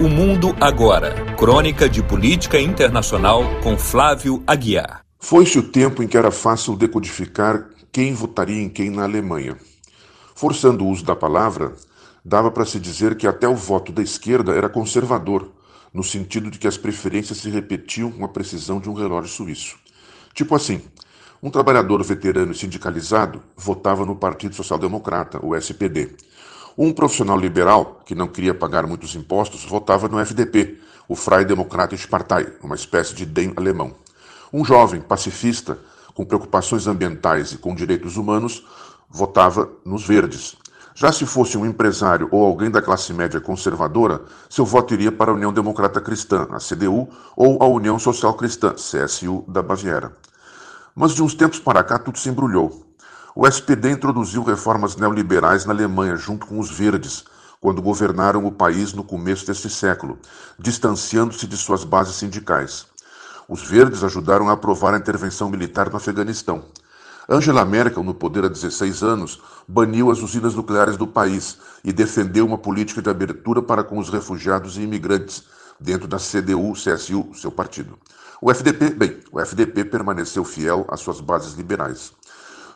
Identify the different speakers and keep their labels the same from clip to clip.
Speaker 1: O Mundo Agora. Crônica de Política Internacional com Flávio Aguiar.
Speaker 2: Foi-se o tempo em que era fácil decodificar quem votaria em quem na Alemanha. Forçando o uso da palavra, dava para se dizer que até o voto da esquerda era conservador, no sentido de que as preferências se repetiam com a precisão de um relógio suíço. Tipo assim, um trabalhador veterano e sindicalizado votava no Partido Social Democrata, o SPD. Um profissional liberal, que não queria pagar muitos impostos, votava no FDP, o Freie Demokratische Partei, uma espécie de DEM alemão. Um jovem pacifista, com preocupações ambientais e com direitos humanos, votava nos verdes. Já se fosse um empresário ou alguém da classe média conservadora, seu voto iria para a União Democrata Cristã, a CDU, ou a União Social Cristã, CSU, da Baviera. Mas de uns tempos para cá tudo se embrulhou. O SPD introduziu reformas neoliberais na Alemanha, junto com os verdes, quando governaram o país no começo deste século, distanciando-se de suas bases sindicais. Os verdes ajudaram a aprovar a intervenção militar no Afeganistão. Angela Merkel, no poder há 16 anos, baniu as usinas nucleares do país e defendeu uma política de abertura para com os refugiados e imigrantes, dentro da CDU-CSU, seu partido. O FDP, bem, o FDP permaneceu fiel às suas bases liberais.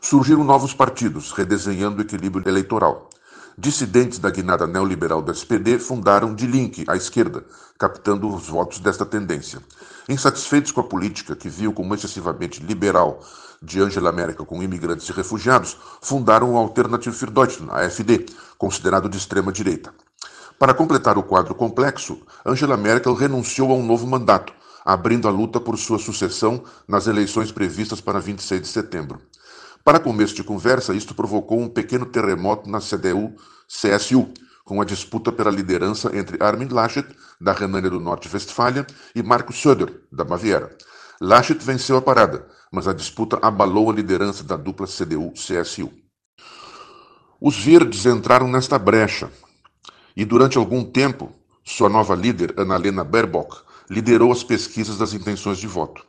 Speaker 2: Surgiram novos partidos, redesenhando o equilíbrio eleitoral. Dissidentes da guinada neoliberal do SPD fundaram Die Linke, à esquerda, captando os votos desta tendência. Insatisfeitos com a política que viu como excessivamente liberal de Angela Merkel com imigrantes e refugiados, fundaram o Alternative für Deutschland, AfD, considerado de extrema direita. Para completar o quadro complexo, Angela Merkel renunciou a um novo mandato, abrindo a luta por sua sucessão nas eleições previstas para 26 de setembro. Para começo de conversa, isto provocou um pequeno terremoto na CDU-CSU, com a disputa pela liderança entre Armin Laschet, da Renânia do Norte-Westfália, e Markus Söder, da Baviera. Laschet venceu a parada, mas a disputa abalou a liderança da dupla CDU-CSU. Os verdes entraram nesta brecha, e durante algum tempo, sua nova líder, Annalena Baerbock, liderou as pesquisas das intenções de voto.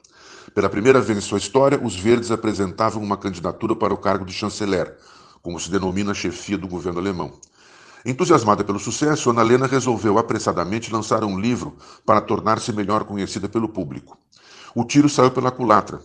Speaker 2: Pela primeira vez em sua história, os verdes apresentavam uma candidatura para o cargo de chanceler, como se denomina a chefia do governo alemão. Entusiasmada pelo sucesso, Annalena resolveu apressadamente lançar um livro para tornar-se melhor conhecida pelo público. O tiro saiu pela culatra.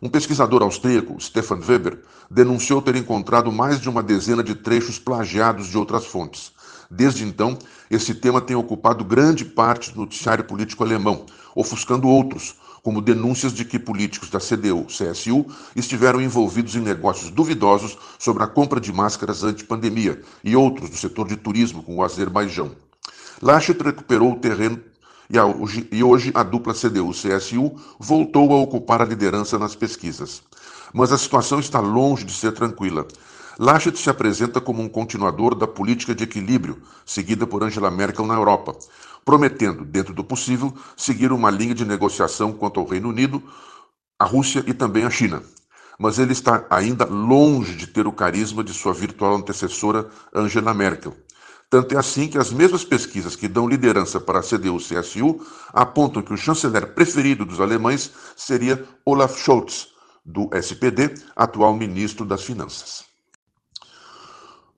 Speaker 2: Um pesquisador austríaco, Stefan Weber, denunciou ter encontrado mais de uma dezena de trechos plagiados de outras fontes. Desde então, esse tema tem ocupado grande parte do noticiário político alemão, ofuscando outros, como denúncias de que políticos da CDU-CSU estiveram envolvidos em negócios duvidosos sobre a compra de máscaras anti-pandemia e outros do setor de turismo, com o Azerbaijão. Laschet recuperou o terreno e hoje a dupla CDU-CSU voltou a ocupar a liderança nas pesquisas. Mas a situação está longe de ser tranquila. Laschet se apresenta como um continuador da política de equilíbrio seguida por Angela Merkel na Europa, prometendo, dentro do possível, seguir uma linha de negociação quanto ao Reino Unido, a Rússia e também a China. Mas ele está ainda longe de ter o carisma de sua virtual antecessora Angela Merkel. Tanto é assim que as mesmas pesquisas que dão liderança para a CDU-CSU apontam que o chanceler preferido dos alemães seria Olaf Scholz, do SPD, atual ministro das Finanças.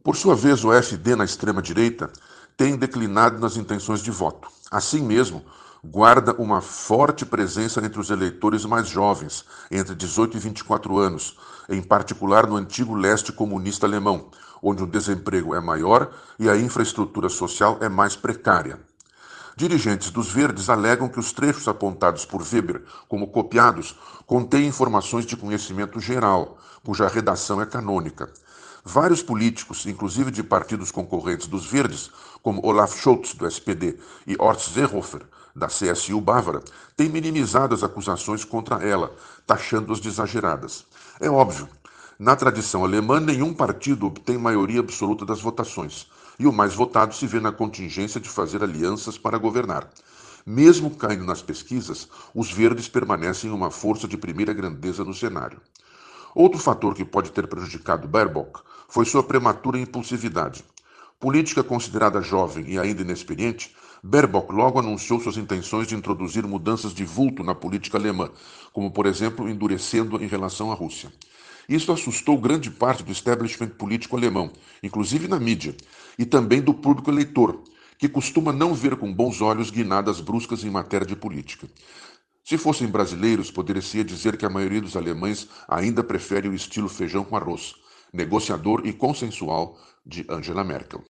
Speaker 2: Por sua vez, o FD na extrema-direita tem declinado nas intenções de voto. Assim mesmo, guarda uma forte presença entre os eleitores mais jovens, entre 18 e 24 anos, em particular no antigo leste comunista alemão, onde o desemprego é maior e a infraestrutura social é mais precária. Dirigentes dos Verdes alegam que os trechos apontados por Weber como copiados contêm informações de conhecimento geral, cuja redação é canônica. Vários políticos, inclusive de partidos concorrentes dos Verdes, como Olaf Scholz, do SPD, e Horst Seehofer, da CSU bávara, têm minimizado as acusações contra ela, taxando-as de exageradas. É óbvio, na tradição alemã, nenhum partido obtém maioria absoluta das votações, e o mais votado se vê na contingência de fazer alianças para governar. Mesmo caindo nas pesquisas, os verdes permanecem uma força de primeira grandeza no cenário. Outro fator que pode ter prejudicado Baerbock foi sua prematura impulsividade. Política considerada jovem e ainda inexperiente, Baerbock logo anunciou suas intenções de introduzir mudanças de vulto na política alemã, como, por exemplo, endurecendo em relação à Rússia. Isso assustou grande parte do establishment político alemão, inclusive na mídia, e também do público eleitor, que costuma não ver com bons olhos guinadas bruscas em matéria de política. Se fossem brasileiros, poderia-se dizer que a maioria dos alemães ainda prefere o estilo feijão com arroz, negociador e consensual de Angela Merkel.